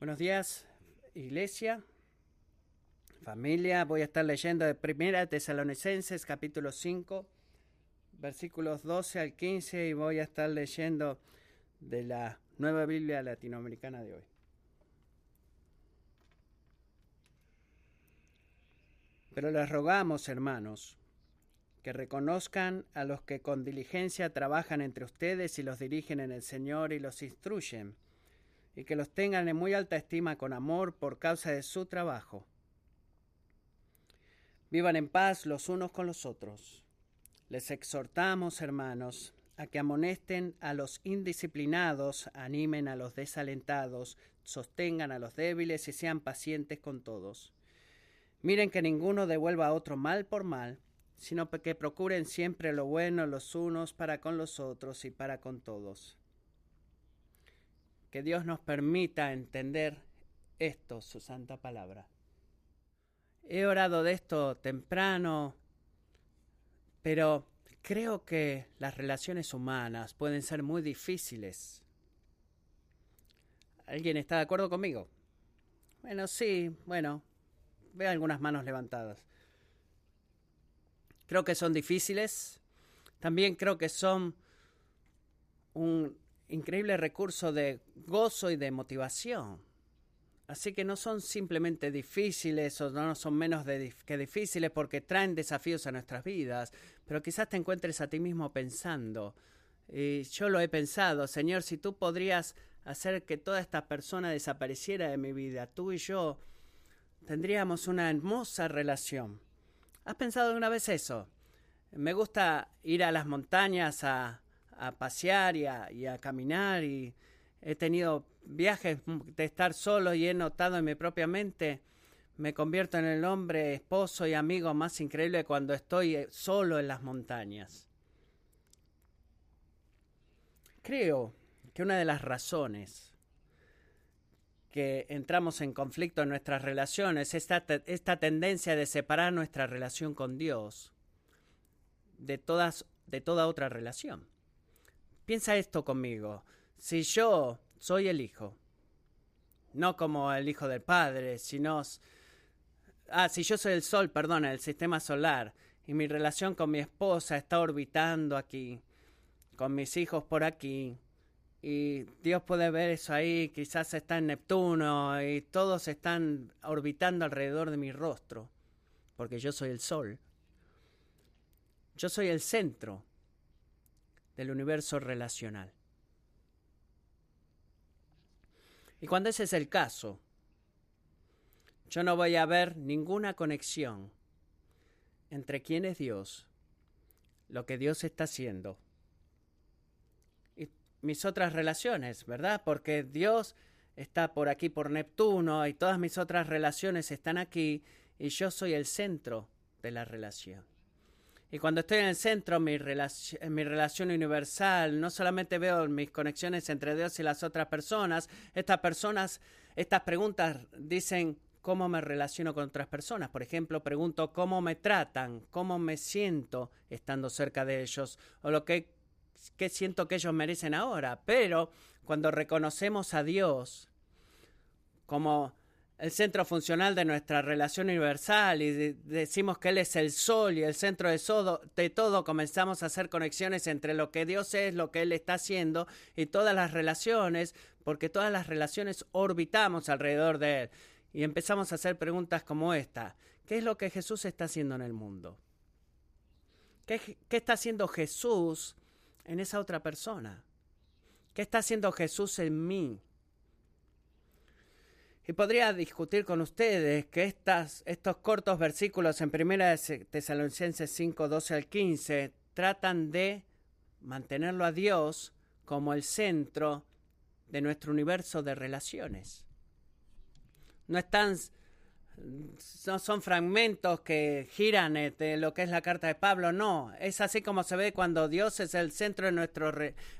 Buenos días, iglesia, familia. Voy a estar leyendo de Primera Tesalonicenses, capítulo 5, versículos 12 al 15, y voy a estar leyendo de la Nueva Biblia Latinoamericana de hoy. Pero les rogamos, hermanos, que reconozcan a los que con diligencia trabajan entre ustedes y los dirigen en el Señor y los instruyen y que los tengan en muy alta estima con amor por causa de su trabajo. Vivan en paz los unos con los otros. Les exhortamos, hermanos, a que amonesten a los indisciplinados, animen a los desalentados, sostengan a los débiles y sean pacientes con todos. Miren que ninguno devuelva a otro mal por mal, sino que procuren siempre lo bueno los unos para con los otros y para con todos que Dios nos permita entender esto, su santa palabra. He orado de esto temprano, pero creo que las relaciones humanas pueden ser muy difíciles. ¿Alguien está de acuerdo conmigo? Bueno, sí, bueno, veo algunas manos levantadas. Creo que son difíciles. También creo que son un increíble recurso de gozo y de motivación. Así que no son simplemente difíciles o no son menos que difíciles porque traen desafíos a nuestras vidas, pero quizás te encuentres a ti mismo pensando, y yo lo he pensado, Señor, si tú podrías hacer que toda esta persona desapareciera de mi vida, tú y yo tendríamos una hermosa relación. ¿Has pensado alguna vez eso? Me gusta ir a las montañas a, a pasear y a, caminar y he tenido viajes de estar solo y he notado en mi propia mente me convierto en el hombre, esposo y amigo más increíble cuando estoy eh, solo en las montañas. Creo que una de las razones que entramos en conflicto en nuestras relaciones es esta, esta tendencia de separar nuestra relación con Dios de, todas, de toda otra relación. Piensa esto conmigo. Si yo soy el hijo, no como el hijo del padre, sino... Ah, si yo soy el sol, perdona, el sistema solar, y mi relación con mi esposa está orbitando aquí, con mis hijos por aquí, y Dios puede ver eso ahí, quizás está en Neptuno, y todos están orbitando alrededor de mi rostro, porque yo soy el sol. Yo soy el centro del universo relacional. Y cuando ese es el caso, yo no voy a ver ninguna conexión entre quién es Dios, lo que Dios está haciendo y mis otras relaciones, ¿verdad? Porque Dios está por aquí, por Neptuno, y todas mis otras relaciones están aquí, y yo soy el centro de la relación. Y cuando estoy en el centro, mi, mi relación universal, no solamente veo mis conexiones entre Dios y las otras personas, estas personas, estas preguntas dicen cómo me relaciono con otras personas. Por ejemplo, pregunto cómo me tratan, cómo me siento estando cerca de ellos, o lo que, que siento que ellos merecen ahora. Pero cuando reconocemos a Dios como el centro funcional de nuestra relación universal y decimos que Él es el sol y el centro de, de todo, comenzamos a hacer conexiones entre lo que Dios es, lo que Él está haciendo y todas las relaciones, porque todas las relaciones orbitamos alrededor de Él. Y empezamos a hacer preguntas como esta. ¿Qué es lo que Jesús está haciendo en el mundo? ¿Qué, qué está haciendo Jesús en esa otra persona? ¿Qué está haciendo Jesús en mí? Y podría discutir con ustedes que estas, estos cortos versículos en 1 Tesalonicenses 5, 12 al 15 tratan de mantenerlo a Dios como el centro de nuestro universo de relaciones. No están no son fragmentos que giran de lo que es la carta de Pablo, no, es así como se ve cuando Dios es el centro de nuestro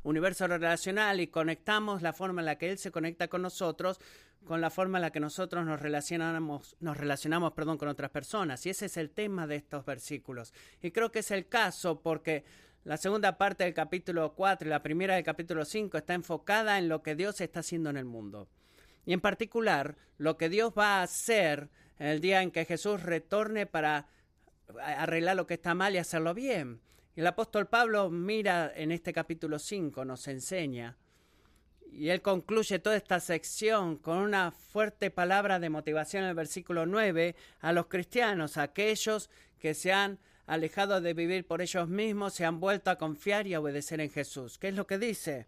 universo relacional y conectamos la forma en la que Él se conecta con nosotros con la forma en la que nosotros nos relacionamos, nos relacionamos perdón, con otras personas. Y ese es el tema de estos versículos. Y creo que es el caso porque la segunda parte del capítulo 4 y la primera del capítulo 5 está enfocada en lo que Dios está haciendo en el mundo. y en particular lo que Dios va a hacer el día en que Jesús retorne para arreglar lo que está mal y hacerlo bien. Y el apóstol Pablo mira en este capítulo 5, nos enseña, y él concluye toda esta sección con una fuerte palabra de motivación en el versículo 9 a los cristianos, a aquellos que se han alejado de vivir por ellos mismos, se han vuelto a confiar y a obedecer en Jesús. ¿Qué es lo que dice?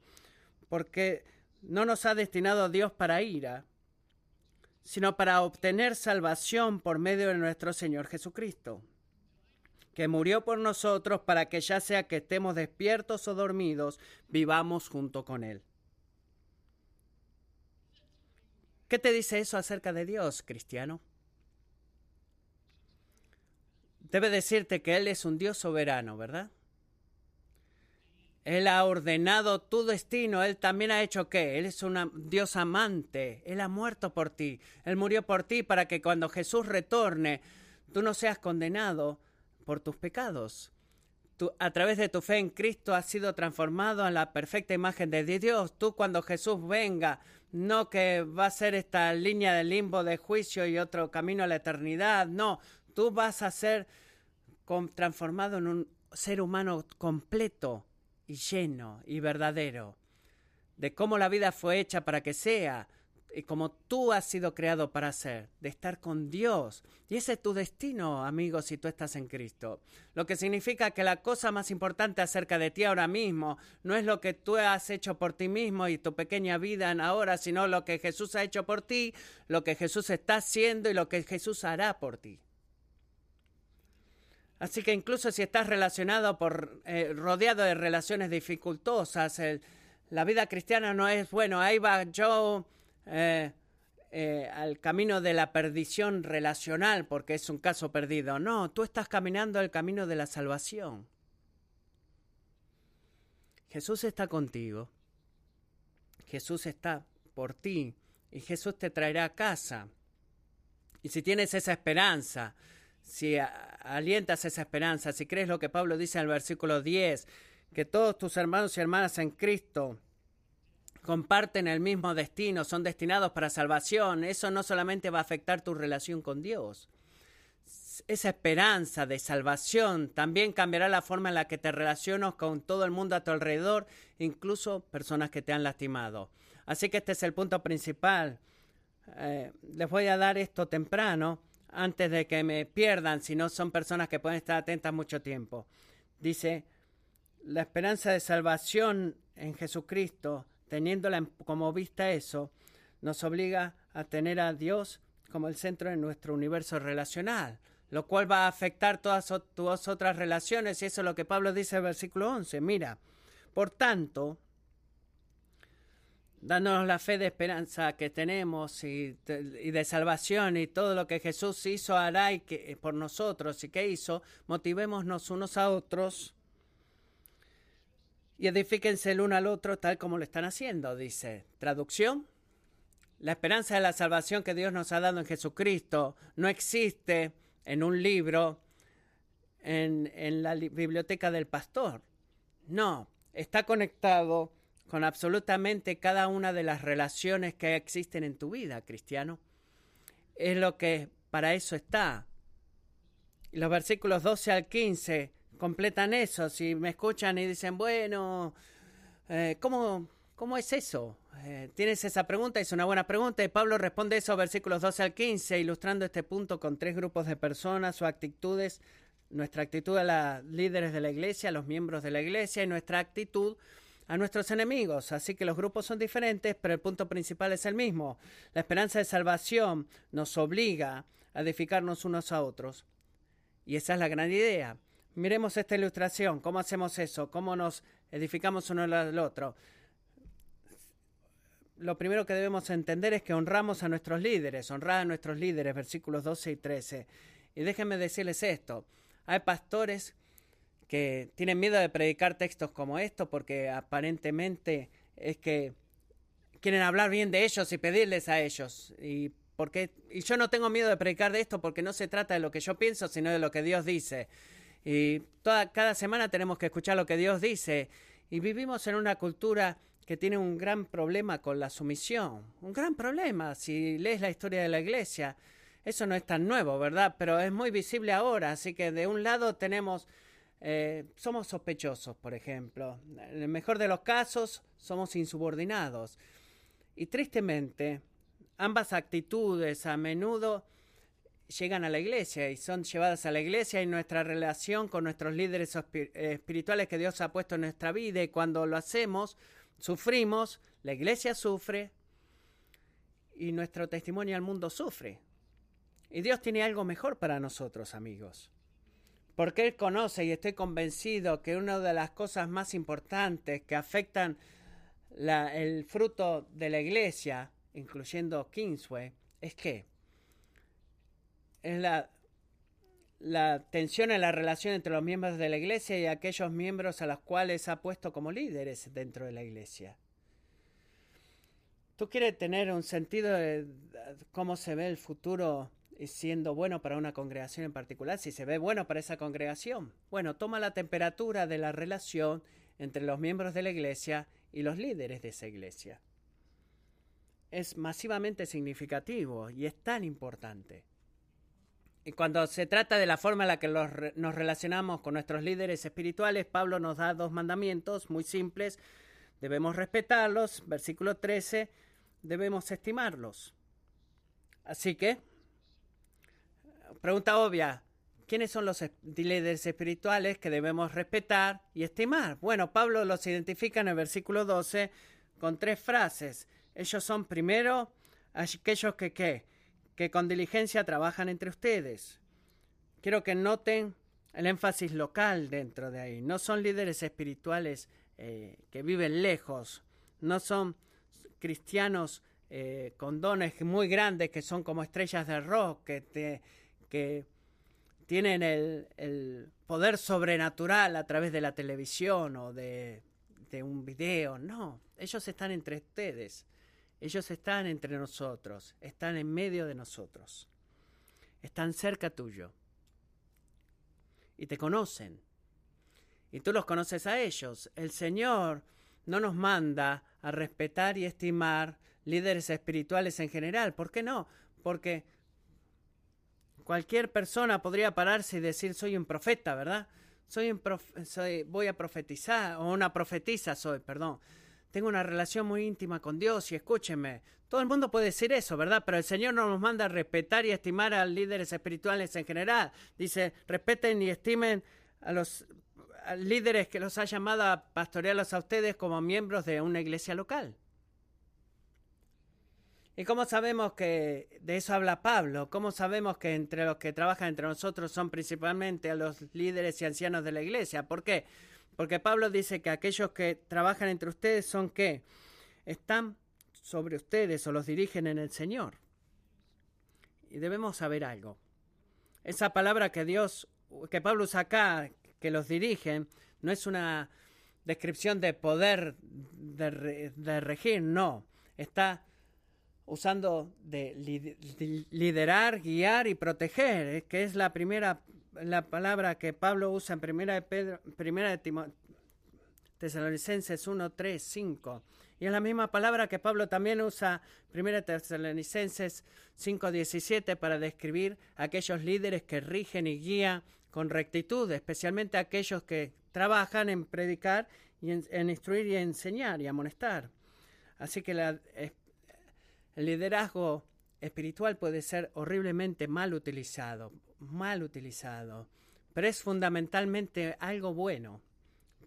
Porque no nos ha destinado Dios para ira, sino para obtener salvación por medio de nuestro Señor Jesucristo, que murió por nosotros para que ya sea que estemos despiertos o dormidos, vivamos junto con Él. ¿Qué te dice eso acerca de Dios, cristiano? Debe decirte que Él es un Dios soberano, ¿verdad? Él ha ordenado tu destino. Él también ha hecho qué? Él es un Dios amante. Él ha muerto por ti. Él murió por ti para que cuando Jesús retorne, tú no seas condenado por tus pecados. A través de tu fe en Cristo has sido transformado en la perfecta imagen de Dios. Tú cuando Jesús venga, no que va a ser esta línea de limbo de juicio y otro camino a la eternidad. No, tú vas a ser transformado en un ser humano completo y lleno y verdadero, de cómo la vida fue hecha para que sea, y como tú has sido creado para ser, de estar con Dios. Y ese es tu destino, amigo, si tú estás en Cristo. Lo que significa que la cosa más importante acerca de ti ahora mismo no es lo que tú has hecho por ti mismo y tu pequeña vida en ahora, sino lo que Jesús ha hecho por ti, lo que Jesús está haciendo y lo que Jesús hará por ti. Así que incluso si estás relacionado por, eh, rodeado de relaciones dificultosas, la vida cristiana no es, bueno, ahí va yo eh, eh, al camino de la perdición relacional porque es un caso perdido. No, tú estás caminando el camino de la salvación. Jesús está contigo. Jesús está por ti y Jesús te traerá a casa. Y si tienes esa esperanza, si alientas esa esperanza, si crees lo que Pablo dice en el versículo 10, que todos tus hermanos y hermanas en Cristo comparten el mismo destino, son destinados para salvación, eso no solamente va a afectar tu relación con Dios. Esa esperanza de salvación también cambiará la forma en la que te relacionas con todo el mundo a tu alrededor, incluso personas que te han lastimado. Así que este es el punto principal. Eh, les voy a dar esto temprano antes de que me pierdan, si no son personas que pueden estar atentas mucho tiempo. Dice, la esperanza de salvación en Jesucristo, teniéndola como vista eso, nos obliga a tener a Dios como el centro de nuestro universo relacional, lo cual va a afectar todas tus otras relaciones, y eso es lo que Pablo dice en el versículo 11. Mira, por tanto, dándonos la fe de esperanza que tenemos y, de salvación y todo lo que Jesús hizo, hará y que, por nosotros y que hizo, motivémonos unos a otros y edifíquense el uno al otro tal como lo están haciendo, dice. Traducción. La esperanza de la salvación que Dios nos ha dado en Jesucristo no existe en un libro en, en la biblioteca del pastor. No, está conectado con absolutamente cada una de las relaciones que existen en tu vida, cristiano. Es lo que para eso está. Los versículos 12 al 15 completan eso. Si me escuchan y dicen, bueno, eh, ¿cómo, ¿cómo es eso? Eh, tienes esa pregunta, es una buena pregunta. Y Pablo responde eso, versículos 12 al 15, ilustrando este punto con tres grupos de personas o actitudes. Nuestra actitud a los líderes de la iglesia, a los miembros de la iglesia y nuestra actitud a nuestros enemigos. Así que los grupos son diferentes, pero el punto principal es el mismo. La esperanza de salvación nos obliga a edificarnos unos a otros. Y esa es la gran idea. Miremos esta ilustración. ¿Cómo hacemos eso? ¿Cómo nos edificamos uno al otro? Lo primero que debemos entender es que honramos a nuestros líderes, honrar a nuestros líderes, versículos 12 y 13. Y déjenme decirles esto. Hay pastores que tienen miedo de predicar textos como estos porque aparentemente es que quieren hablar bien de ellos y pedirles a ellos. Y, porque, y yo no tengo miedo de predicar de esto porque no se trata de lo que yo pienso, sino de lo que Dios dice. Y toda, cada semana tenemos que escuchar lo que Dios dice. Y vivimos en una cultura que tiene un gran problema con la sumisión. Un gran problema. Si lees la historia de la iglesia, eso no es tan nuevo, ¿verdad? Pero es muy visible ahora. Así que de un lado tenemos, eh, somos sospechosos, por ejemplo. En el mejor de los casos, somos insubordinados. Y tristemente, ambas actitudes a menudo llegan a la iglesia y son llevadas a la iglesia y nuestra relación con nuestros líderes espirituales que Dios ha puesto en nuestra vida y cuando lo hacemos, sufrimos, la iglesia sufre y nuestro testimonio al mundo sufre. Y Dios tiene algo mejor para nosotros, amigos. Porque Él conoce y estoy convencido que una de las cosas más importantes que afectan el fruto de la iglesia, incluyendo Kingsway, es que es la, la tensión en la relación entre los miembros de la iglesia y aquellos miembros a los cuales ha puesto como líderes dentro de la iglesia. ¿Tú quieres tener un sentido de cómo se ve el futuro siendo bueno para una congregación en particular? Si se ve bueno para esa congregación, bueno, toma la temperatura de la relación entre los miembros de la iglesia y los líderes de esa iglesia. Es masivamente significativo y es tan importante. Y cuando se trata de la forma en la que nos relacionamos con nuestros líderes espirituales, Pablo nos da dos mandamientos muy simples. Debemos respetarlos. Versículo 13. Debemos estimarlos. Así que, pregunta obvia. ¿Quiénes son los líderes espirituales que debemos respetar y estimar? Bueno, Pablo los identifica en el versículo 12 con tres frases. Ellos son primero aquellos que, ¿qué? Que con diligencia trabajan entre ustedes. Quiero que noten el énfasis local dentro de ahí. No son líderes espirituales eh, que viven lejos, no son cristianos eh, con dones muy grandes que son como estrellas de rock, que, tienen el, poder sobrenatural a través de la televisión o de un video. No, ellos están entre ustedes. Ellos están entre nosotros, están en medio de nosotros, están cerca tuyo y te conocen. Y tú los conoces a ellos. El Señor no nos manda a respetar y estimar líderes espirituales en general. ¿Por qué no? Porque cualquier persona podría pararse y decir soy un profeta, ¿verdad? Soy un soy, voy a profetizar, o una profetisa soy, perdón tengo una relación muy íntima con Dios y escúchenme. Todo el mundo puede decir eso, ¿verdad? Pero el Señor no nos manda a respetar y estimar a líderes espirituales en general. Dice, respeten y estimen a los líderes que los ha llamado a pastorearlos a ustedes como miembros de una iglesia local. ¿Y cómo sabemos que de eso habla Pablo? ¿Cómo sabemos que entre los que trabajan entre nosotros son principalmente a los líderes y ancianos de la iglesia? ¿Por qué? Porque Pablo dice que aquellos que trabajan entre ustedes son que están sobre ustedes o los dirigen en el Señor. Y debemos saber algo. Esa palabra que Dios, que Pablo usa acá, que los dirigen, no es una descripción de poder de, regir, no. Está usando de liderar, guiar y proteger, que es la primera la palabra que Pablo usa en primera de Pedro, primera de Tesalonicenses 1, 3, 5. Y es la misma palabra que Pablo también usa primera de Tesalonicenses 5, 17 para describir aquellos líderes que rigen y guían con rectitud, especialmente aquellos que trabajan en predicar y en, instruir y enseñar y amonestar. Así que la, el liderazgo espiritual puede ser horriblemente mal utilizado mal utilizado, pero es fundamentalmente algo bueno,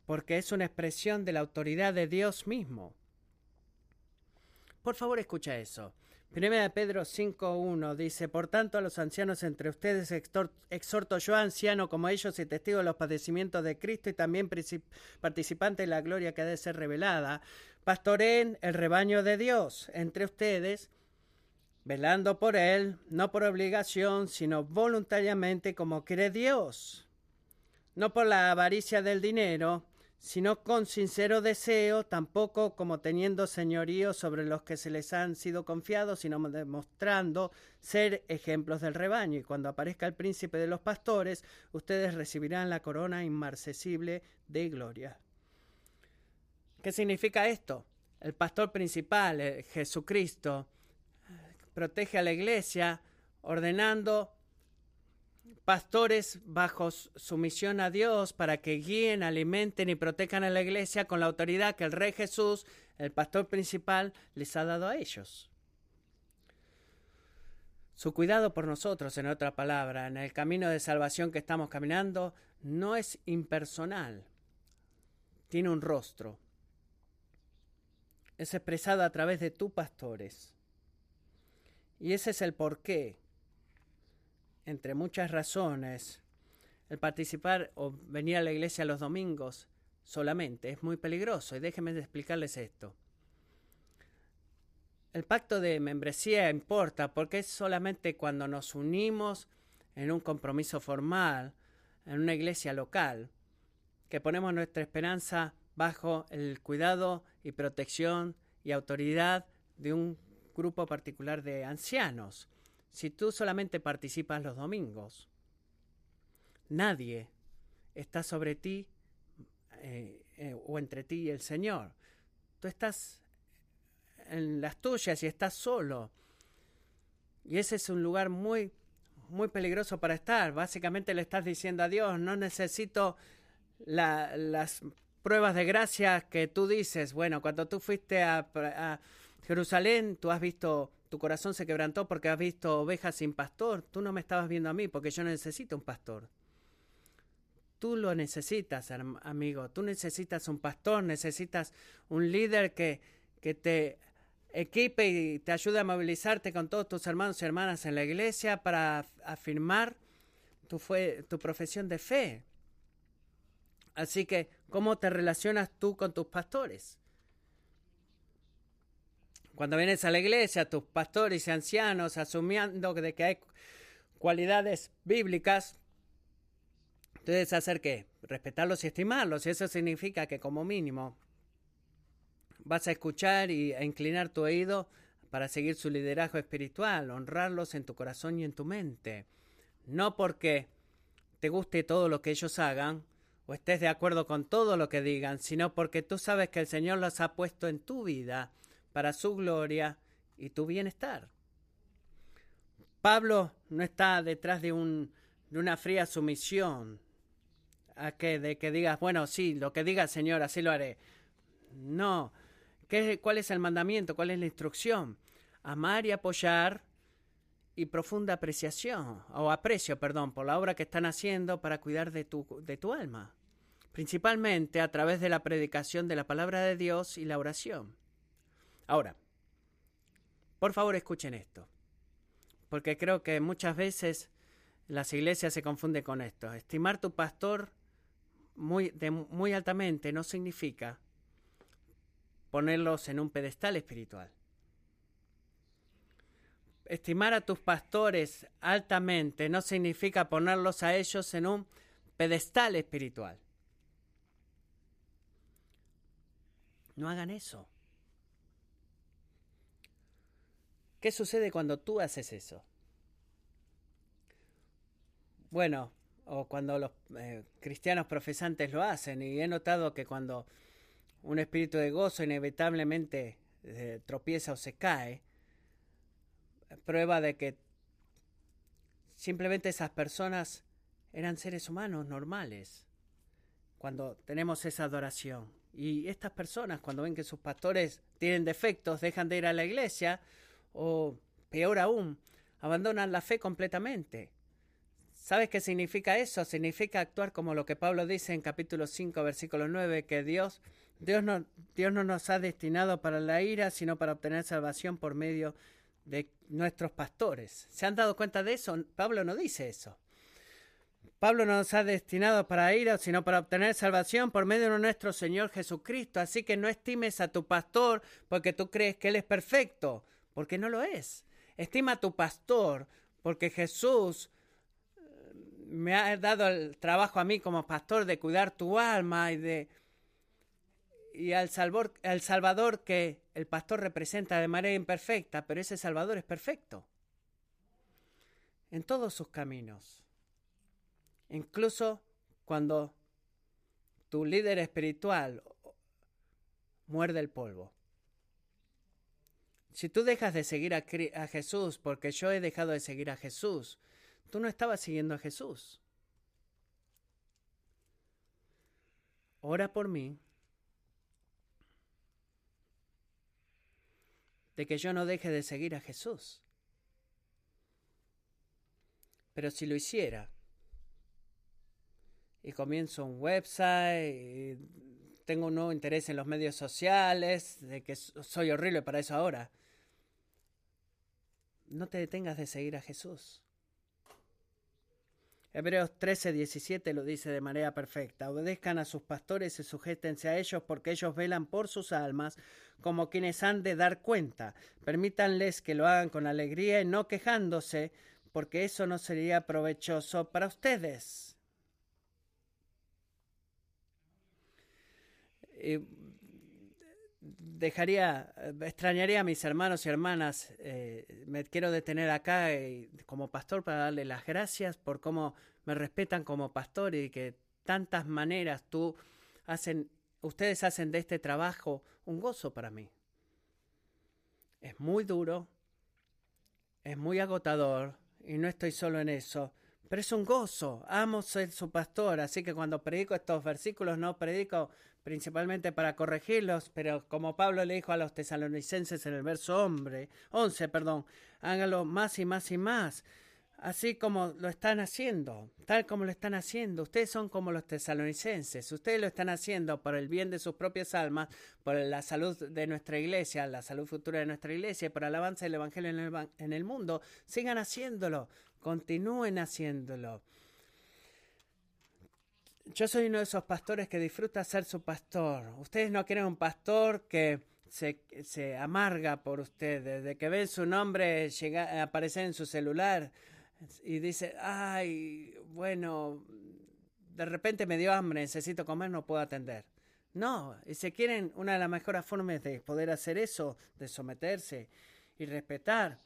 porque es una expresión de la autoridad de Dios mismo. Por favor, escucha eso. Primera Pedro 5.1 dice, Por tanto a los ancianos entre ustedes exhorto yo, anciano como ellos y testigo de los padecimientos de Cristo y también participante de la gloria que ha de ser revelada, pastoreen el rebaño de Dios entre ustedes, velando por él, no por obligación, sino voluntariamente como quiere Dios, no por la avaricia del dinero, sino con sincero deseo, tampoco como teniendo señorío sobre los que se les han sido confiados, sino demostrando ser ejemplos del rebaño. Y cuando aparezca el príncipe de los pastores, ustedes recibirán la corona inmarcesible de gloria. ¿Qué significa esto? el pastor principal, eh, Jesucristo, protege a la iglesia ordenando pastores bajo sumisión a Dios para que guíen, alimenten y protejan a la iglesia con la autoridad que el Rey Jesús, el pastor principal, les ha dado a ellos. Su cuidado por nosotros, en otra palabra, en el camino de salvación que estamos caminando, no es impersonal. Tiene un rostro. Es expresado a través de tus pastores. Y ese es el porqué, entre muchas razones, el participar o venir a la iglesia los domingos solamente es muy peligroso. Y déjenme explicarles esto. El pacto de membresía importa porque es solamente cuando nos unimos en un compromiso formal, en una iglesia local, que ponemos nuestra esperanza bajo el cuidado y protección y autoridad de un grupo particular de ancianos. Si tú solamente participas los domingos, nadie está sobre ti eh, eh, o entre ti y el Señor. Tú estás en las tuyas y estás solo. Y ese es un lugar muy, muy peligroso para estar. Básicamente le estás diciendo a Dios, no necesito las pruebas de gracia que tú dices. Bueno, cuando tú fuiste a, a Jerusalén, tú has visto, tu corazón se quebrantó porque has visto ovejas sin pastor. Tú no me estabas viendo a mí porque yo necesito un pastor. Tú lo necesitas, amigo. Tú necesitas un pastor, necesitas un líder que, que te equipe y te ayude a movilizarte con todos tus hermanos y hermanas en la iglesia para afirmar tu, tu profesión de fe. Así que, ¿cómo te relacionas tú con tus pastores? Cuando vienes a la iglesia, tus pastores y ancianos, asumiendo de que hay cualidades bíblicas, debes hacer qué? Respetarlos y estimarlos. Y eso significa que como mínimo Vas a escuchar y a inclinar tu oído para seguir su liderazgo espiritual, honrarlos en tu corazón y en tu mente. No porque te guste todo lo que ellos hagan o estés de acuerdo con todo lo que digan, sino porque tú sabes que el Señor los ha puesto en tu vida para su gloria y tu bienestar. Pablo no está detrás de, un, una fría sumisión a que de que digas, bueno, sí, lo que diga Señor, así lo haré. No, ¿Cuál es el mandamiento? ¿Cuál es la instrucción? Amar y apoyar y profunda apreciación, o aprecio, perdón, por la obra que están haciendo para cuidar de tu, de tu alma, principalmente a través de la predicación de la palabra de Dios y la oración. Ahora, por favor escuchen esto, porque creo que muchas veces las iglesias se confunden con esto. Estimar tu pastor muy, muy altamente no significa ponerlos en un pedestal espiritual. Estimar a tus pastores altamente no significa ponerlos a ellos en un pedestal espiritual. No hagan eso. ¿Qué sucede cuando tú haces eso? Bueno, o cuando los eh, cristianos profesantes lo hacen, y he notado que cuando un espíritu de gozo inevitablemente eh, tropieza o se cae, prueba de que simplemente esas personas eran seres humanos normales cuando tenemos esa adoración. Y estas personas, cuando ven que sus pastores tienen defectos, dejan de ir a la iglesia o, peor aún, abandonan la fe completamente. ¿Sabes qué significa eso? Significa actuar como lo que Pablo dice en capítulo 5, versículo 9, que Dios Dios no, Dios no nos ha destinado para la ira, sino para obtener salvación por medio de nuestros pastores. ¿Se han dado cuenta de eso? Pablo no dice eso. Pablo no nos ha destinado para ira, sino para obtener salvación por medio de nuestro Señor Jesucristo. Así que no estimes a tu pastor porque tú crees que Él es perfecto, porque no lo es. Estima a tu pastor porque Jesús eh, me ha dado el trabajo a mí como pastor de cuidar tu alma y de y al, salvador, al Salvador que el pastor representa de manera imperfecta, pero ese Salvador es perfecto en todos sus caminos. Incluso cuando tu líder espiritual muerde el polvo. Si tú dejas de seguir a, a Jesús porque yo he dejado de seguir a Jesús, tú no estabas siguiendo a Jesús. Ora por mí de que yo no deje de seguir a Jesús. Pero si lo hiciera y comienzo un website, y tengo un nuevo interés en los medios sociales, de que soy horrible para eso ahora, no te detengas de seguir a Jesús. Hebreos 13, 17 lo dice de manera perfecta. Obedezcan a sus pastores y sujétense a ellos porque ellos velan por sus almas como quienes han de dar cuenta. Permítanles que lo hagan con alegría y no quejándose porque eso no sería provechoso para ustedes. Dejaría, extrañaría a mis hermanos y hermanas. Eh, me quiero detener acá eh, como pastor para darle las gracias por cómo me respetan como pastor y que tantas maneras tú hacen, ustedes hacen de este trabajo un gozo para mí. Es muy duro, es muy agotador y no estoy solo en eso. Pero es un gozo, amo ser su pastor, así que cuando predico estos versículos no predico principalmente para corregirlos, pero como Pablo le dijo a los tesalonicenses en el verso hombre, 11, perdón, hágalo más y más y más, así como lo están haciendo, tal como lo están haciendo. Ustedes son como los tesalonicenses, ustedes lo están haciendo por el bien de sus propias almas, por la salud de nuestra iglesia, la salud futura de nuestra iglesia, por el avance del Evangelio en el, en el mundo. Sigan haciéndolo, continúen haciéndolo. Yo soy uno de esos pastores que disfruta ser su pastor. Ustedes no quieren un pastor que se, se amarga por ustedes, de que ven su nombre aparecer en su celular y dice, ay, bueno, de repente me dio hambre, necesito comer, no puedo atender. No, y si quieren, una de las mejores formas de poder hacer eso, de someterse y respetar.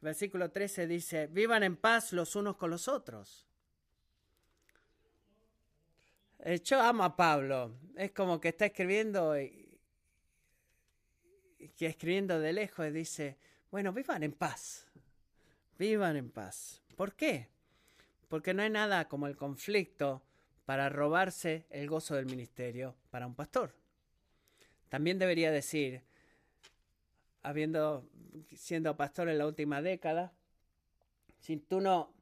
Versículo 13 dice, vivan en paz los unos con los otros. Eh, yo amo a Pablo. Es como que está escribiendo y, que escribiendo de lejos dice, bueno, vivan en paz. Vivan en paz. ¿Por qué? Porque no hay nada como el conflicto para robarse el gozo del ministerio para un pastor. También debería decir, habiendo siendo pastor en la última década, si tú no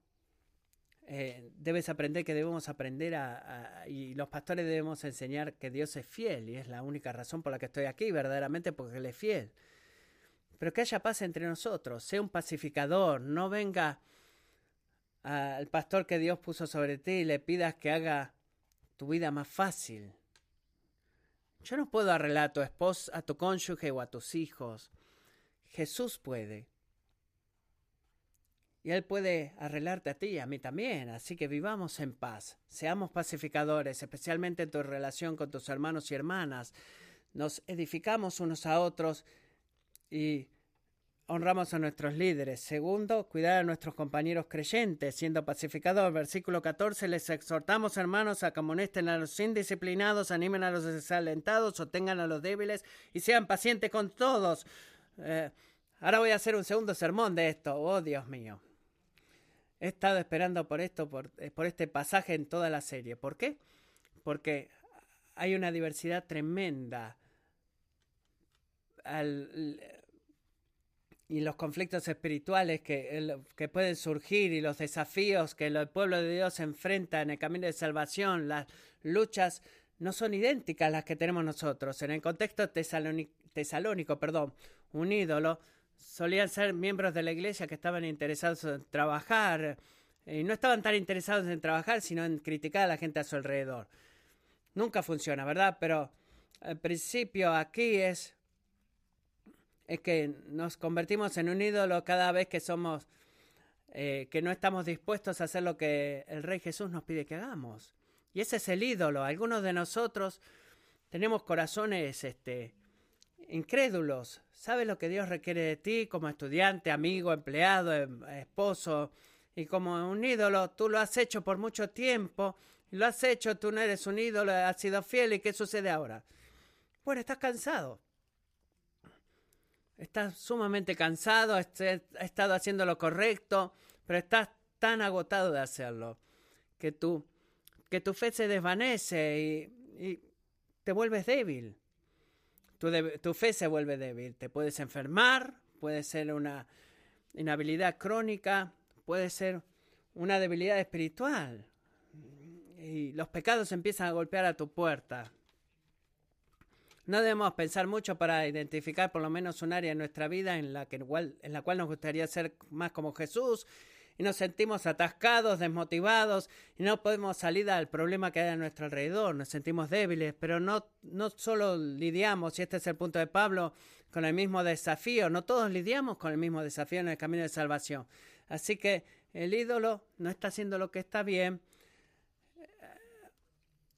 eh, debes aprender que debemos aprender a, y los pastores debemos enseñar que Dios es fiel y es la única razón por la que estoy aquí, verdaderamente porque Él es fiel. Pero que haya paz entre nosotros, sea un pacificador, no venga al pastor que Dios puso sobre ti y le pidas que haga tu vida más fácil. Yo no puedo arreglar a tu esposa, a tu cónyuge o a tus hijos. Jesús puede. Y Él puede arreglarte a ti y a mí también. Así que vivamos en paz. Seamos pacificadores, especialmente en tu relación con tus hermanos y hermanas. Nos edificamos unos a otros y honramos a nuestros líderes. Segundo, cuidar a nuestros compañeros creyentes, siendo pacificador. Versículo 14, les exhortamos, hermanos, a que amonesten a los indisciplinados, animen a los desalentados, sostengan a los débiles y sean pacientes con todos. Eh, ahora voy a hacer un segundo sermón de esto. Oh, Dios mío. He estado esperando por esto, por, eh, este pasaje en toda la serie. ¿Por qué? Porque hay una diversidad tremenda y los conflictos espirituales que, que, pueden surgir y los desafíos que el pueblo de Dios enfrenta en el camino de salvación, las luchas no son idénticas a las que tenemos nosotros. En el contexto tesalónico, perdón, un ídolo solían ser miembros de la iglesia que estaban interesados en trabajar y no estaban tan interesados en trabajar, sino en criticar a la gente a su alrededor. Nunca funciona, ¿verdad? Pero el principio aquí es, es que nos convertimos en un ídolo cada vez que somos, eh, que no estamos dispuestos a hacer lo que el Rey Jesús nos pide que hagamos. Y ese es el ídolo. Algunos de nosotros tenemos corazones, este, incrédulos. ¿Sabes lo que Dios requiere de ti como estudiante, amigo, empleado, em, esposo? Y como un ídolo, tú lo has hecho por mucho tiempo, lo has hecho, tú no eres un ídolo, has sido fiel, ¿y qué sucede ahora? Bueno, estás cansado. estás sumamente cansado, has estado haciendo lo correcto, pero estás tan agotado de hacerlo que tu, que tu fe se desvanece y, te vuelves débil. Tu, fe se vuelve débil. Te puedes enfermar, puede ser una inhabilidad crónica, puede ser una debilidad espiritual. Y los pecados empiezan a golpear a tu puerta. No debemos pensar mucho para identificar por lo menos un área en nuestra vida en la, que en la cual nos gustaría ser más como Jesús y nos sentimos atascados, desmotivados y no podemos salir al problema que hay a nuestro alrededor, nos sentimos débiles, pero no, no solo lidiamos, y este es el punto de Pablo, con el mismo desafío, no todos lidiamos con el mismo desafío en el camino de salvación. Así que el ídolo no está haciendo lo que está bien,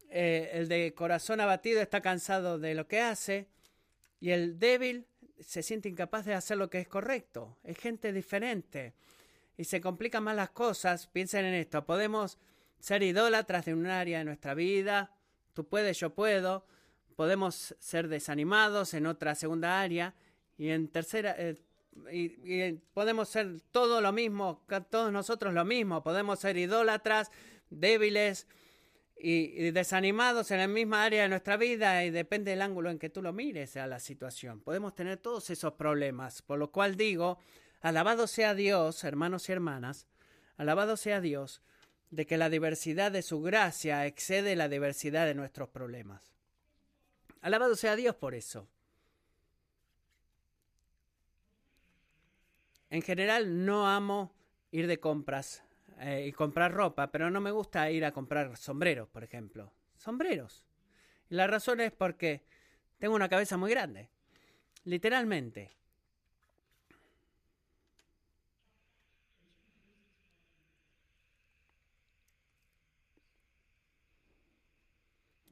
eh, el de corazón abatido está cansado de lo que hace y el débil se siente incapaz de hacer lo que es correcto. Es gente diferente y se complican más las cosas. Piensen en esto. Podemos ser idólatras de un área de nuestra vida. Tú puedes, yo puedo. Podemos ser desanimados en otra segunda área y en tercera eh, y, podemos ser todo lo mismo, todos nosotros lo mismo. Podemos ser idólatras, débiles, y, desanimados en la misma área de nuestra vida y depende del ángulo en que tú lo mires a la situación. Podemos tener todos esos problemas, por lo cual digo, alabado sea Dios, hermanos y hermanas, alabado sea Dios de que la diversidad de su gracia excede la diversidad de nuestros problemas. Alabado sea Dios por eso. En general no amo ir de compras eh, y comprar ropa, pero no me gusta ir a comprar sombreros, por ejemplo. Sombreros. Y la razón es porque tengo una cabeza muy grande. Literalmente.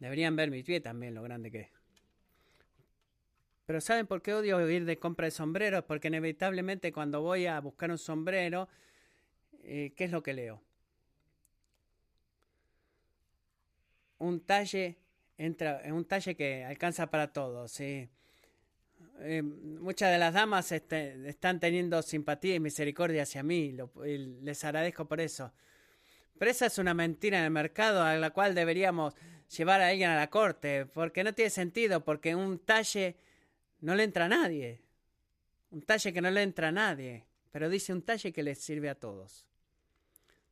Deberían ver mi pie también, lo grande que es. Pero ¿saben por qué odio ir de compra de sombreros? Porque inevitablemente cuando voy a buscar un sombrero, eh, ¿qué es lo que leo? Un talle entra, un talle que alcanza para todos. Eh, muchas de las damas este, están teniendo simpatía y misericordia hacia mí, y les agradezco por eso. Pero esa es una mentira en el mercado a la cual deberíamos llevar a alguien a la corte, porque no tiene sentido, porque un talle no le entra a nadie. Un talle que no le entra a nadie, pero dice un talle que les sirve a todos.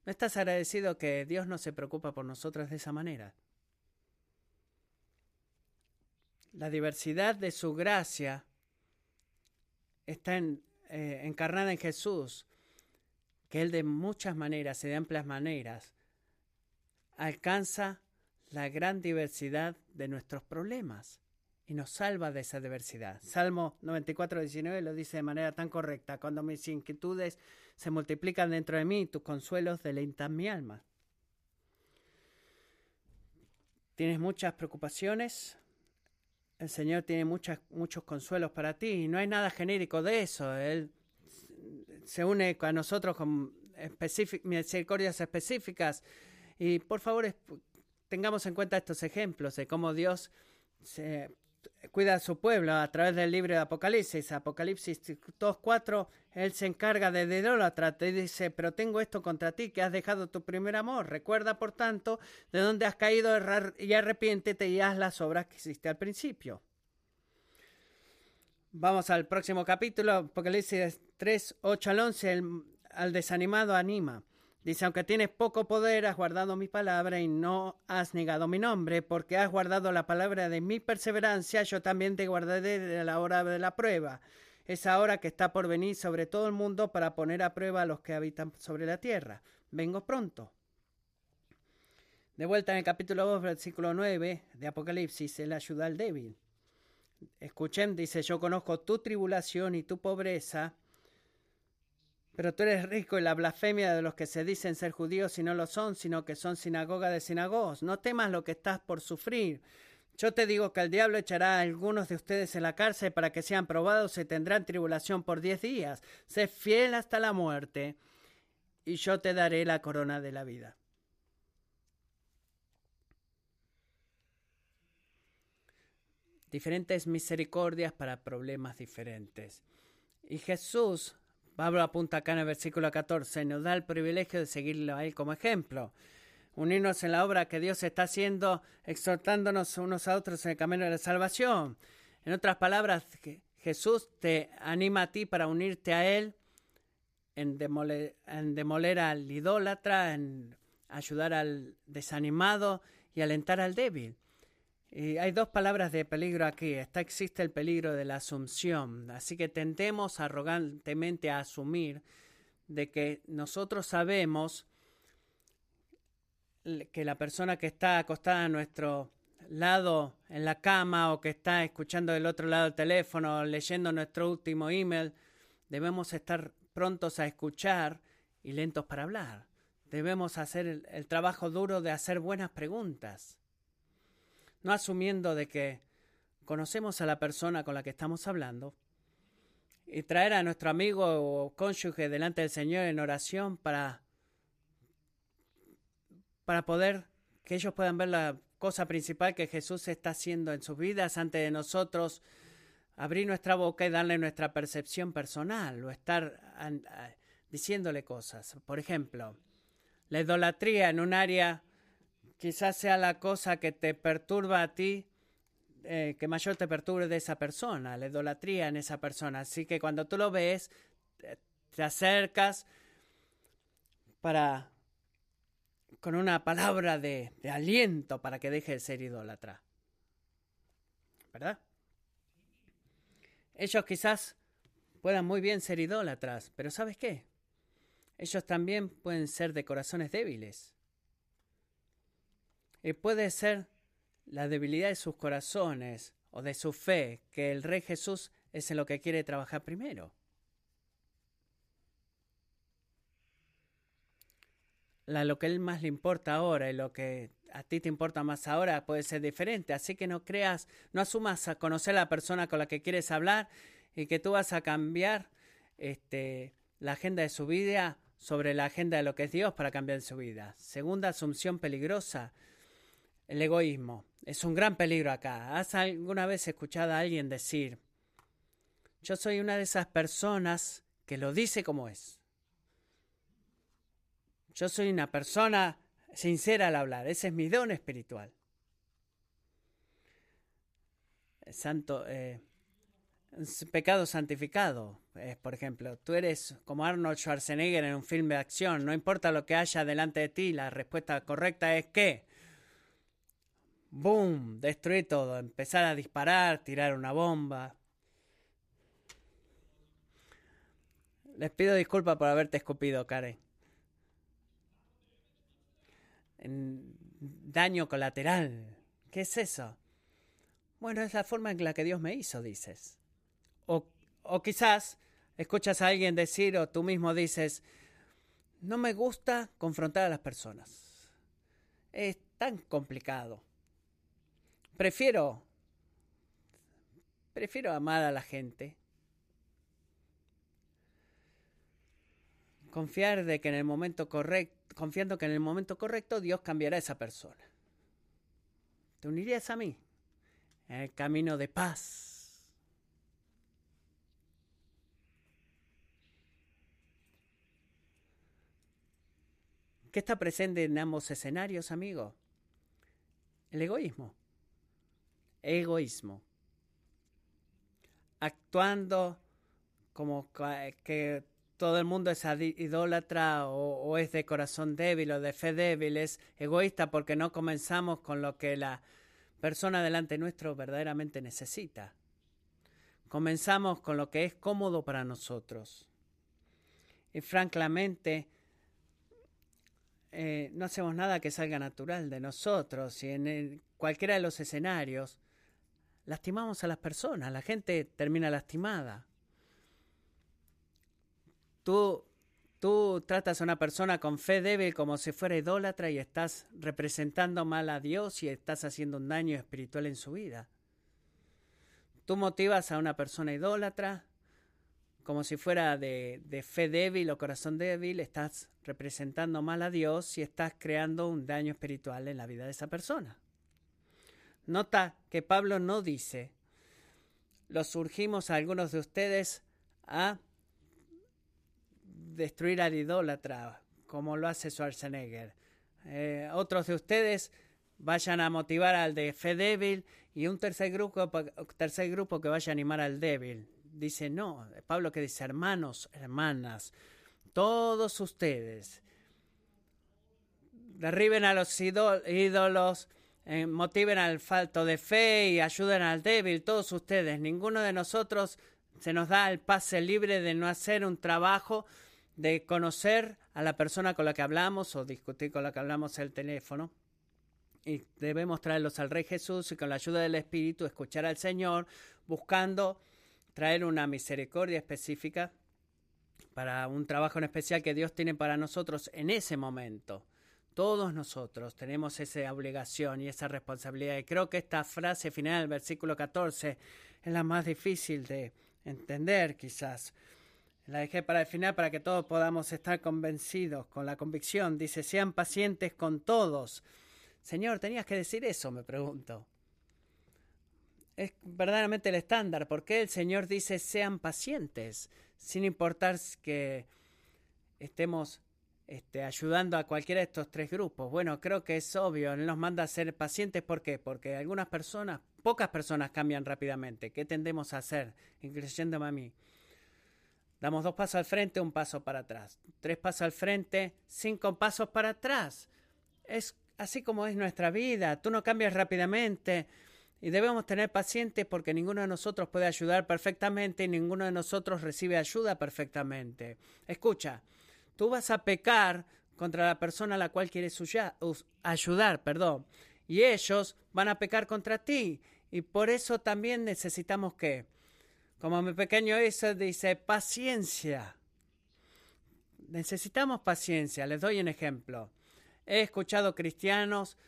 ¿No estás agradecido que Dios no se preocupa por nosotros de esa manera? La diversidad de su gracia está eh, encarnada en Jesús, que Él de muchas maneras y de amplias maneras alcanza la gran diversidad de nuestros problemas y nos salva de esa diversidad. Salmo 94, 19 lo dice de manera tan correcta. Cuando mis inquietudes se multiplican dentro de mí, tus consuelos deleitan mi alma. Tienes muchas preocupaciones, el Señor tiene muchos consuelos para ti y no hay nada genérico de eso. Él se une a nosotros con misericordias específicas y por favor tengamos en cuenta estos ejemplos de cómo Dios se cuida a su pueblo a través del libro de Apocalipsis. Apocalipsis 2.4, Él se encarga de idólatra y dice, pero tengo esto contra ti, que has dejado tu primer amor. Recuerda, por tanto, de dónde has caído y arrepiéntete y haz las obras que hiciste al principio. Vamos al próximo capítulo, Apocalipsis 3, 8 al 11, al desanimado anima. Dice, aunque tienes poco poder, has guardado mi palabra y no has negado mi nombre, porque has guardado la palabra de mi perseverancia, yo también te guardaré de la hora de la prueba, esa hora que está por venir sobre todo el mundo para poner a prueba a los que habitan sobre la tierra. Vengo pronto. De vuelta en el capítulo 2, versículo 9 de Apocalipsis, Él ayuda al débil. Escuchen, dice, yo conozco tu tribulación y tu pobreza, pero tú eres rico y la blasfemia de los que se dicen ser judíos y no lo son, sino que son sinagoga de sinagogos. No temas lo que estás por sufrir. Yo te digo que el diablo echará a algunos de ustedes en la cárcel para que sean probados y tendrán tribulación por diez días. Sé fiel hasta la muerte y yo te daré la corona de la vida. Diferentes misericordias para problemas diferentes. Y Jesús, Pablo apunta acá en el versículo 14, nos da el privilegio de seguirlo a Él como ejemplo. Unirnos en la obra que Dios está haciendo, exhortándonos unos a otros en el camino de la salvación. En otras palabras, Jesús te anima a ti para unirte a Él en demoler, en demoler al idólatra, en ayudar al desanimado y alentar al débil. Y hay dos palabras de peligro aquí. Está existe el peligro de la asunción. Así que tendemos arrogantemente a asumir de que nosotros sabemos que la persona que está acostada a nuestro lado en la cama o que está escuchando del otro lado del teléfono, leyendo nuestro último email, debemos estar prontos a escuchar y lentos para hablar. Debemos hacer el, el trabajo duro de hacer buenas preguntas no asumiendo de que conocemos a la persona con la que estamos hablando y traer a nuestro amigo o cónyuge delante del Señor en oración para para poder que ellos puedan ver la cosa principal que Jesús está haciendo en sus vidas antes de nosotros abrir nuestra boca y darle nuestra percepción personal o estar diciéndole cosas. Por ejemplo, la idolatría en un área quizás sea la cosa que te perturba a ti, eh, que mayor te perturbe de esa persona, la idolatría en esa persona. Así que cuando tú lo ves, te acercas para con una palabra de, de aliento para que deje de ser idólatra. ¿Verdad? Ellos quizás puedan muy bien ser idólatras, pero ¿sabes qué? Ellos también pueden ser de corazones débiles. Y puede ser la debilidad de sus corazones o de su fe que el Rey Jesús es en lo que quiere trabajar primero. La, lo que a él más le importa ahora y lo que a ti te importa más ahora puede ser diferente. Así que no creas, no asumas a conocer a la persona con la que quieres hablar y que tú vas a cambiar este, la agenda de su vida sobre la agenda de lo que es Dios para cambiar su vida. Segunda asunción peligrosa el egoísmo. Es un gran peligro acá. ¿Has alguna vez escuchado a alguien decir, yo soy una de esas personas que lo dice como es? Yo soy una persona sincera al hablar. Ese es mi don espiritual. Santo, eh, pecado santificado. por ejemplo, tú eres como Arnold Schwarzenegger en un film de acción. No importa lo que haya delante de ti, la respuesta correcta es que boom, destruir todo, empezar a disparar, tirar una bomba. Les pido disculpas por haberte escupido, Karen. daño colateral. ¿Qué es eso? Bueno, es la forma en la que Dios me hizo, dices. O, o quizás escuchas a alguien decir o tú mismo dices, no me gusta confrontar a las personas. Es tan complicado. Prefiero, prefiero amar a la gente. Confiar de que en el momento correcto, confiando que en el momento correcto Dios cambiará a esa persona. ¿Te unirías a mí en el camino de paz? ¿Qué está presente en ambos escenarios, amigo? El egoísmo egoísmo. Actuando como que todo el mundo es idólatra o, es de corazón débil o de fe débil, es egoísta porque no comenzamos con lo que la persona delante nuestro verdaderamente necesita. Comenzamos con lo que es cómodo para nosotros. Y francamente, eh, no hacemos nada que salga natural de nosotros y en cualquiera de los escenarios lastimamos a las personas, la gente termina lastimada. Tú, tú tratas a una persona con fe débil como si fuera idólatra y estás representando mal a Dios y estás haciendo un daño espiritual en su vida. Tú motivas a una persona idólatra como si fuera de, de fe débil o corazón débil, estás representando mal a Dios y estás creando un daño espiritual en la vida de esa persona. Nota que Pablo no dice, los surgimos a algunos de ustedes a destruir al idólatra, como lo hace Schwarzenegger. Eh, otros de ustedes vayan a motivar al de fe débil y un tercer grupo, tercer grupo que vaya a animar al débil. Dice, no, Pablo que dice, hermanos, hermanas, todos ustedes derriben a los ídolos, eh, motiven al falto de fe y ayuden al débil, todos ustedes. Ninguno de nosotros se nos da el pase libre de no hacer un trabajo de conocer a la persona con la que hablamos o discutir con la que hablamos el teléfono. Y debemos traerlos al Rey Jesús y con la ayuda del Espíritu escuchar al Señor, buscando traer una misericordia específica para un trabajo en especial que Dios tiene para nosotros en ese momento. Todos nosotros tenemos esa obligación y esa responsabilidad. Y creo que esta frase final del versículo 14 es la más difícil de entender quizás. La dejé para el final para que todos podamos estar convencidos con la convicción. Dice, sean pacientes con todos. Señor, tenías que decir eso, me pregunto. Es verdaderamente el estándar. ¿Por qué el Señor dice sean pacientes? Sin importar que estemos este, ayudando a cualquiera de estos tres grupos. Bueno, creo que es obvio, Él nos manda a ser pacientes. ¿Por qué? Porque algunas personas, pocas personas cambian rápidamente. ¿Qué tendemos a hacer? Incluyéndome a mí. Damos dos pasos al frente, un paso para atrás. Tres pasos al frente, cinco pasos para atrás. Es así como es nuestra vida. Tú no cambias rápidamente. Y debemos tener pacientes porque ninguno de nosotros puede ayudar perfectamente y ninguno de nosotros recibe ayuda perfectamente. Escucha, tú vas a pecar contra la persona a la cual quieres ayudar, perdón, y ellos van a pecar contra ti. Y por eso también necesitamos que, como mi pequeño hizo, dice, paciencia. Necesitamos paciencia. Les doy un ejemplo. He escuchado cristianos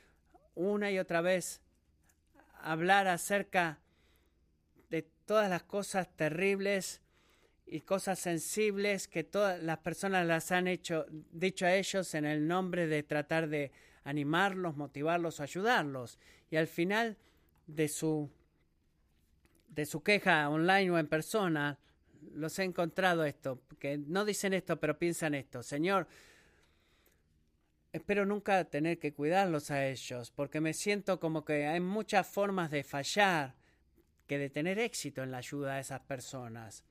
una y otra vez hablar acerca de todas las cosas terribles y cosas sensibles que todas las personas las han hecho, dicho a ellos en el nombre de tratar de animarlos, motivarlos o ayudarlos. Y al final de su, de su queja online o en persona, los he encontrado esto, que no dicen esto, pero piensan esto. Señor, espero nunca tener que cuidarlos a ellos, porque me siento como que hay muchas formas de fallar que de tener éxito en la ayuda a esas personas.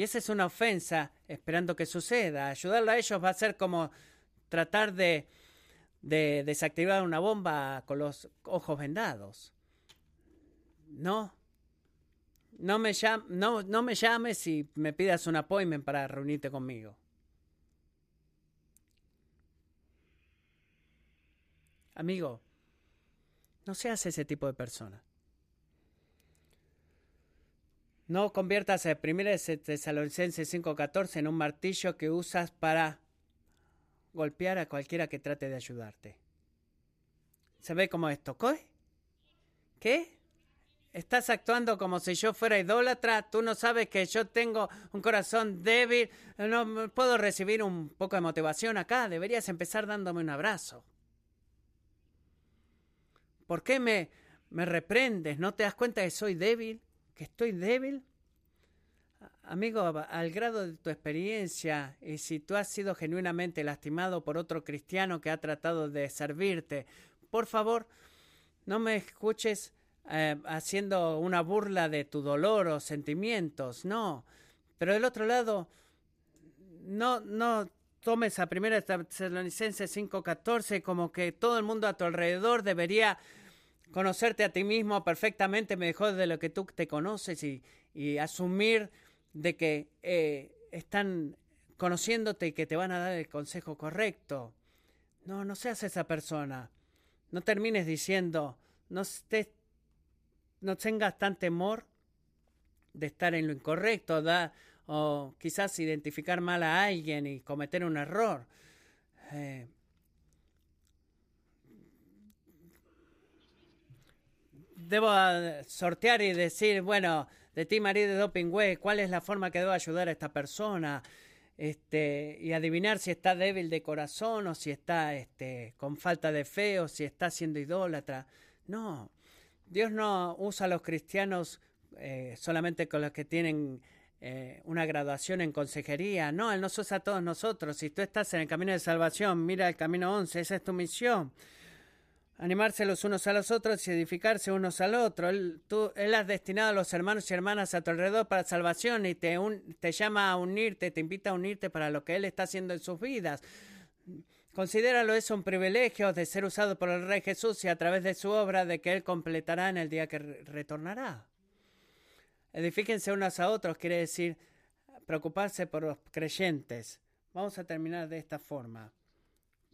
Y esa es una ofensa esperando que suceda. Ayudarlo a ellos va a ser como tratar de, de desactivar una bomba con los ojos vendados. No. No me, no, no me llames y me pidas un appointment para reunirte conmigo. Amigo, no seas ese tipo de persona. No conviertas a 1 Tesalonicenses 5:14 en un martillo que usas para golpear a cualquiera que trate de ayudarte. ¿Se ve como esto? ¿Qué? ¿Qué? Estás actuando como si yo fuera idólatra. Tú no sabes que yo tengo un corazón débil. No puedo recibir un poco de motivación acá. Deberías empezar dándome un abrazo. ¿Por qué me, me reprendes? ¿No te das cuenta que soy débil? ¿Que estoy débil? Amigo, al grado de tu experiencia, y si tú has sido genuinamente lastimado por otro cristiano que ha tratado de servirte, por favor, no me escuches eh, haciendo una burla de tu dolor o sentimientos, no. Pero del otro lado, no, no tomes a primera Tesalonicenses 5:14 como que todo el mundo a tu alrededor debería conocerte a ti mismo perfectamente mejor de lo que tú te conoces y, y asumir de que eh, están conociéndote y que te van a dar el consejo correcto. No, no seas esa persona. No termines diciendo, no, no tengas tan temor de estar en lo incorrecto da, o quizás identificar mal a alguien y cometer un error. Eh, debo ah, sortear y decir, bueno, de ti, María de Doping cuál es la forma que debo ayudar a esta persona, este, y adivinar si está débil de corazón o si está este, con falta de fe o si está siendo idólatra. No, Dios no usa a los cristianos eh, solamente con los que tienen eh, una graduación en consejería. No, Él nos usa a todos nosotros. Si tú estás en el camino de salvación, mira el camino 11, esa es tu misión. Animarse los unos a los otros y edificarse unos al otro. Él, tú, él has destinado a los hermanos y hermanas a tu alrededor para salvación y te, te llama a unirte, te invita a unirte para lo que Él está haciendo en sus vidas. Considéralo eso un privilegio de ser usado por el Rey Jesús y a través de su obra de que Él completará en el día que retornará. Edifíquense unos a otros quiere decir preocuparse por los creyentes. Vamos a terminar de esta forma.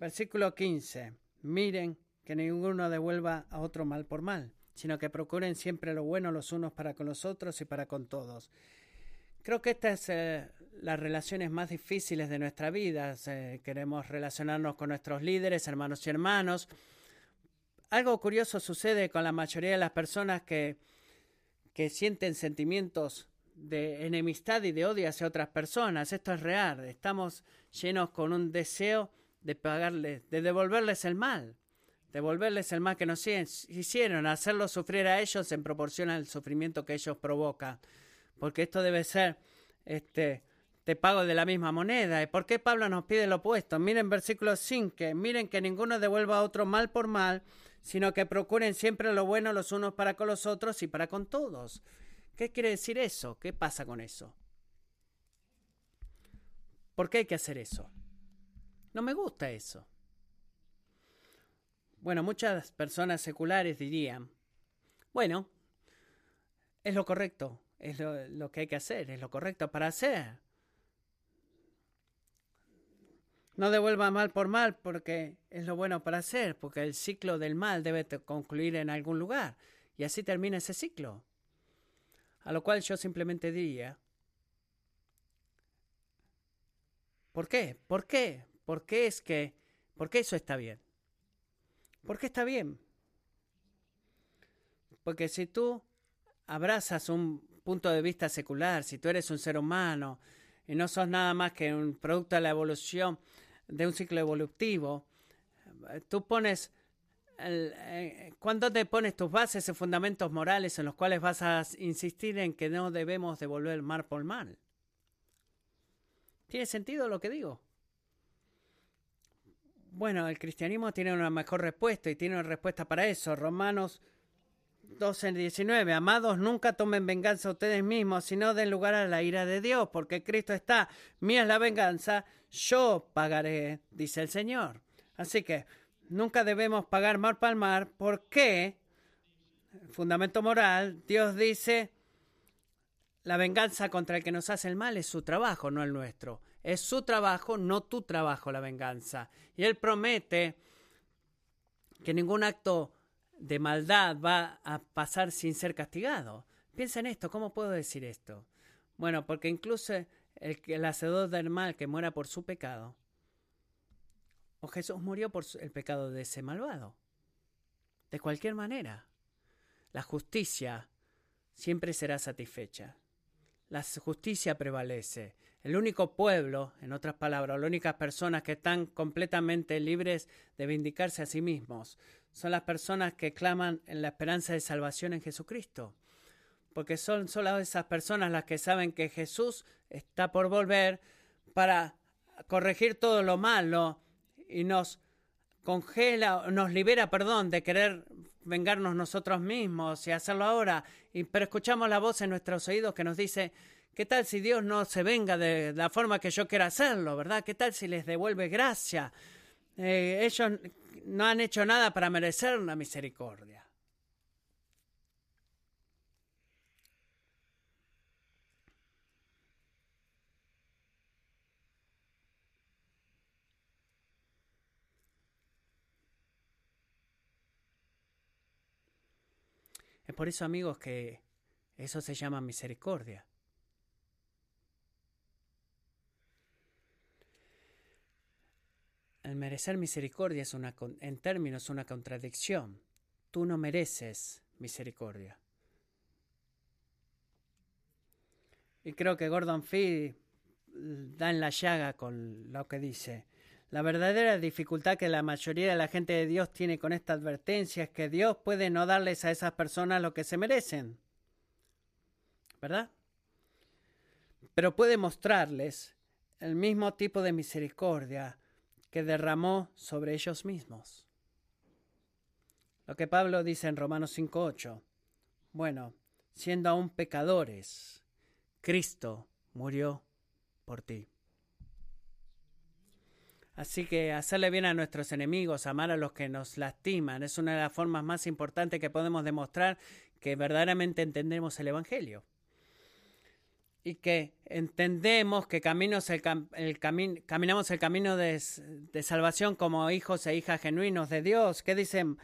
Versículo 15. Miren que ninguno devuelva a otro mal por mal, sino que procuren siempre lo bueno los unos para con los otros y para con todos. Creo que estas eh, las relaciones más difíciles de nuestra vida. queremos relacionarnos con nuestros líderes, hermanos y hermanos. Algo curioso sucede con la mayoría de las personas que, que sienten sentimientos de enemistad y de odio hacia otras personas. Esto es real. Estamos llenos con un deseo de pagarles, de devolverles el mal, devolverles el mal que nos hicieron, hacerlos sufrir a ellos en proporción al sufrimiento que ellos provocan porque esto debe ser, este, te pago de la misma moneda. ¿Y por qué Pablo nos pide lo opuesto? Miren versículo 5, miren que ninguno devuelva a otro mal por mal, sino que procuren siempre lo bueno los unos para con los otros y para con todos. ¿Qué quiere decir eso? ¿Qué pasa con eso? ¿Por qué hay que hacer eso? No me gusta eso. Bueno, muchas personas seculares dirían, bueno, es lo correcto, es lo, que hay que hacer, es lo correcto para hacer. No devuelva mal por mal porque es lo bueno para hacer, porque el ciclo del mal debe concluir en algún lugar. Y así termina ese ciclo. A lo cual yo simplemente diría, ¿por qué? ¿Por qué? ¿Por qué es que, por qué eso está bien? ¿Por qué está bien? Porque si tú abrazas un punto de vista secular, si tú eres un ser humano y no sos nada más que un producto de la evolución de un ciclo evolutivo, tú pones eh, ¿Cuándo te pones tus bases y fundamentos morales en los cuales vas a insistir en que no debemos devolver el mar por mal? ¿Tiene sentido lo que digo? Bueno, el cristianismo tiene una mejor respuesta y tiene una respuesta para eso. Romanos 12, 19. Amados, nunca tomen venganza ustedes mismos, sino den lugar a la ira de Dios, porque Cristo está, mía es la venganza, yo pagaré, dice el Señor. Así que nunca debemos pagar mal para mal, porque, fundamento moral, Dios dice, la venganza contra el que nos hace el mal es su trabajo, no el nuestro. Es su trabajo, no tu trabajo, la venganza. Y Él promete que ningún acto de maldad va a pasar sin ser castigado. Piensa en esto, ¿cómo puedo decir esto? Bueno, porque incluso el, el hacedor del mal que muera por su pecado, o Jesús murió por el pecado de ese malvado. De cualquier manera, la justicia siempre será satisfecha. La justicia prevalece. El único pueblo, en otras palabras, las únicas personas que están completamente libres de vindicarse a sí mismos, son las personas que claman en la esperanza de salvación en Jesucristo. Porque son solo esas personas las que saben que Jesús está por volver para corregir todo lo malo y nos congela, nos libera, perdón, de querer vengarnos nosotros mismos y hacerlo ahora. Y, pero escuchamos la voz en nuestros oídos que nos dice, ¿qué tal si Dios no se venga de la forma que yo quiera hacerlo, verdad? ¿Qué tal si les devuelve gracia? Eh, ellos no han hecho nada para merecer la misericordia. Por eso, amigos, que eso se llama misericordia. el merecer misericordia es una, en términos una contradicción. Tú no mereces misericordia. Y creo que Gordon Fee da en la llaga con lo que dice. La verdadera dificultad que la mayoría de la gente de Dios tiene con esta advertencia es que Dios puede no darles a esas personas lo que se merecen. ¿Verdad? pero puede mostrarles el mismo tipo de misericordia que derramó sobre ellos mismos. Lo que Pablo dice en Romanos 5.8. Bueno, siendo aún pecadores, Cristo murió por ti. Así que hacerle bien a nuestros enemigos, amar a los que nos lastiman, es una de las formas más importantes que podemos demostrar que verdaderamente entendemos el Evangelio. Y que entendemos que caminos el, caminamos el camino de, de salvación como hijos e hijas genuinos de Dios. ¿Qué dicen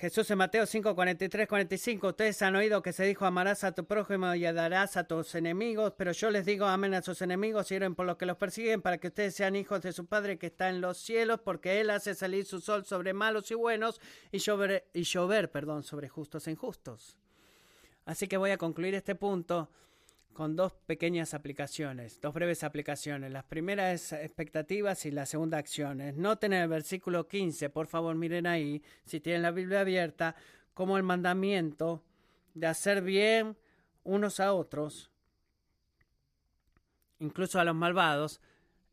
Jesús en Mateo 5, 43, 45, ustedes han oído que se dijo amarás a tu prójimo y darás a tus enemigos, pero yo les digo amen a sus enemigos y oren por los que los persiguen para que ustedes sean hijos de su Padre que está en los cielos, porque Él hace salir su sol sobre malos y buenos y llover, y llover perdón, sobre justos e injustos. Así que voy a concluir este punto con dos pequeñas aplicaciones, dos breves aplicaciones. La primera es expectativas y la segunda acciones. Noten en el versículo 15, por favor miren ahí, si tienen la Biblia abierta, como el mandamiento de hacer bien unos a otros, incluso a los malvados,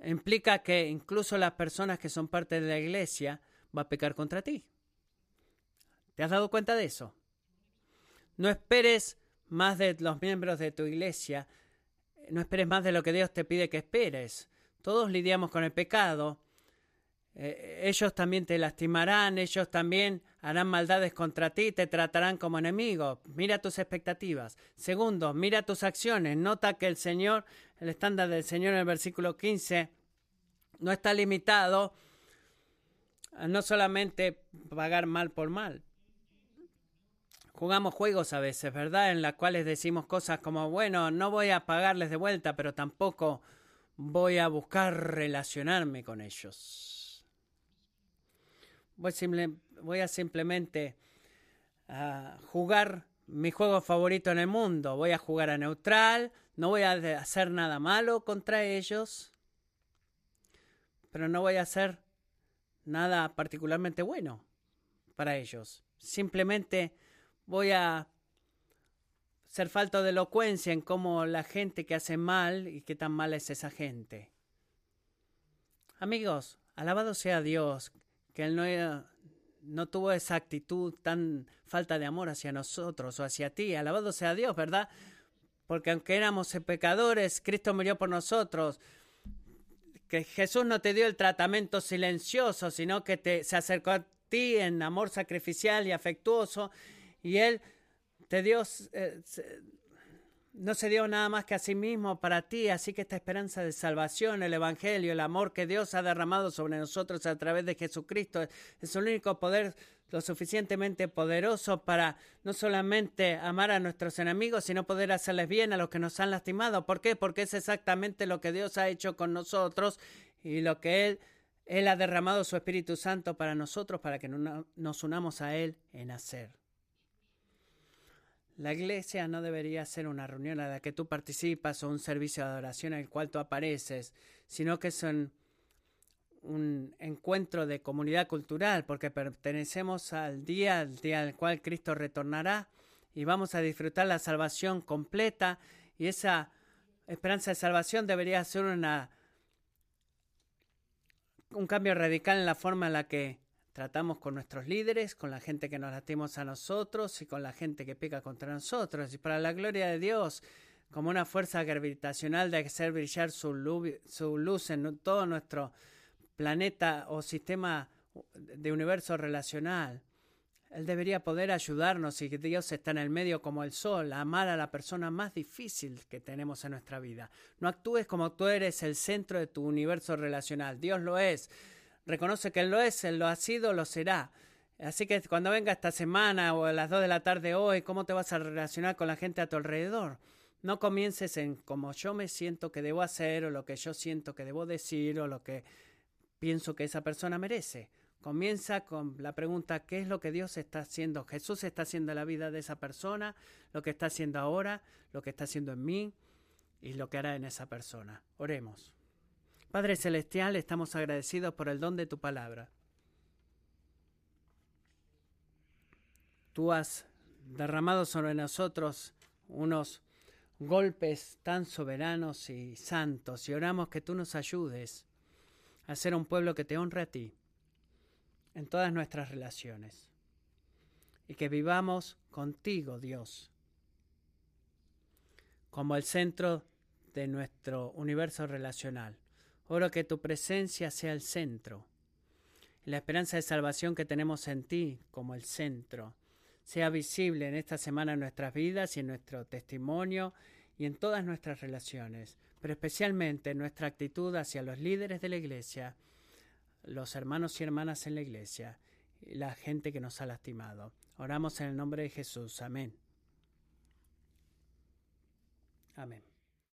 implica que incluso las personas que son parte de la iglesia va a pecar contra ti. ¿Te has dado cuenta de eso? No esperes más de los miembros de tu iglesia, no esperes más de lo que Dios te pide que esperes. Todos lidiamos con el pecado. Eh, ellos también te lastimarán, ellos también harán maldades contra ti, te tratarán como enemigo. Mira tus expectativas. Segundo, mira tus acciones. Nota que el Señor, el estándar del Señor en el versículo 15, no está limitado a no solamente pagar mal por mal, jugamos juegos a veces, ¿verdad? En las cuales decimos cosas como, bueno, no voy a pagarles de vuelta, pero tampoco voy a buscar relacionarme con ellos. Voy, a simplemente ah, jugar mi juego favorito en el mundo. Voy a jugar a neutral, no voy a hacer nada malo contra ellos, pero no voy a hacer nada particularmente bueno para ellos. Simplemente voy a ser falta de elocuencia en cómo la gente que hace mal y qué tan mal es esa gente. Amigos, alabado sea Dios, que Él no, no tuvo esa actitud tan falta de amor hacia nosotros o hacia ti. Alabado sea Dios, ¿verdad? Porque aunque éramos pecadores, Cristo murió por nosotros. Que Jesús no te dio el tratamiento silencioso, sino que te, se acercó a ti en amor sacrificial y afectuoso y Él te dio, eh, no se dio nada más que a sí mismo para ti, así que esta esperanza de salvación, el Evangelio, el amor que Dios ha derramado sobre nosotros a través de Jesucristo, es el único poder lo suficientemente poderoso para no solamente amar a nuestros enemigos, sino poder hacerles bien a los que nos han lastimado. ¿Por qué? Porque es exactamente lo que Dios ha hecho con nosotros y lo que Él, Él ha derramado su Espíritu Santo para nosotros, para que nos unamos a Él en hacer. La iglesia no debería ser una reunión a la que tú participas o un servicio de adoración el cual tú apareces, sino que es un, encuentro de comunidad cultural, porque pertenecemos al día, al día al cual Cristo retornará y vamos a disfrutar la salvación completa. Y esa esperanza de salvación debería ser una un cambio radical en la forma en la que tratamos con nuestros líderes, con la gente que nos latimos a nosotros y con la gente que peca contra nosotros. Y para la gloria de Dios, como una fuerza gravitacional de hacer brillar su luz, en todo nuestro planeta o sistema de universo relacional. Él debería poder ayudarnos y Dios está en el medio como el sol, a amar a la persona más difícil que tenemos en nuestra vida. No actúes como tú eres el centro de tu universo relacional. Dios lo es. Reconoce que Él lo es, Él lo ha sido, lo será. Así que cuando venga esta semana o a las 2 de la tarde hoy, ¿cómo te vas a relacionar con la gente a tu alrededor? No comiences en cómo yo me siento que debo hacer o lo que yo siento que debo decir o lo que pienso que esa persona merece. Comienza con la pregunta, ¿qué es lo que Dios está haciendo? Jesús está haciendo en la vida de esa persona, lo que está haciendo ahora, lo que está haciendo en mí y lo que hará en esa persona. Oremos. Padre Celestial, estamos agradecidos por el don de tu palabra. Tú has derramado sobre nosotros unos golpes tan soberanos y santos y oramos que tú nos ayudes a ser un pueblo que te honre a ti en todas nuestras relaciones y que vivamos contigo, Dios, como el centro de nuestro universo relacional. Oro que tu presencia sea el centro, la esperanza de salvación que tenemos en ti como el centro, sea visible en esta semana en nuestras vidas y en nuestro testimonio y en todas nuestras relaciones, pero especialmente en nuestra actitud hacia los líderes de la Iglesia, los hermanos y hermanas en la Iglesia, y la gente que nos ha lastimado. Oramos en el nombre de Jesús. Amén. Amén.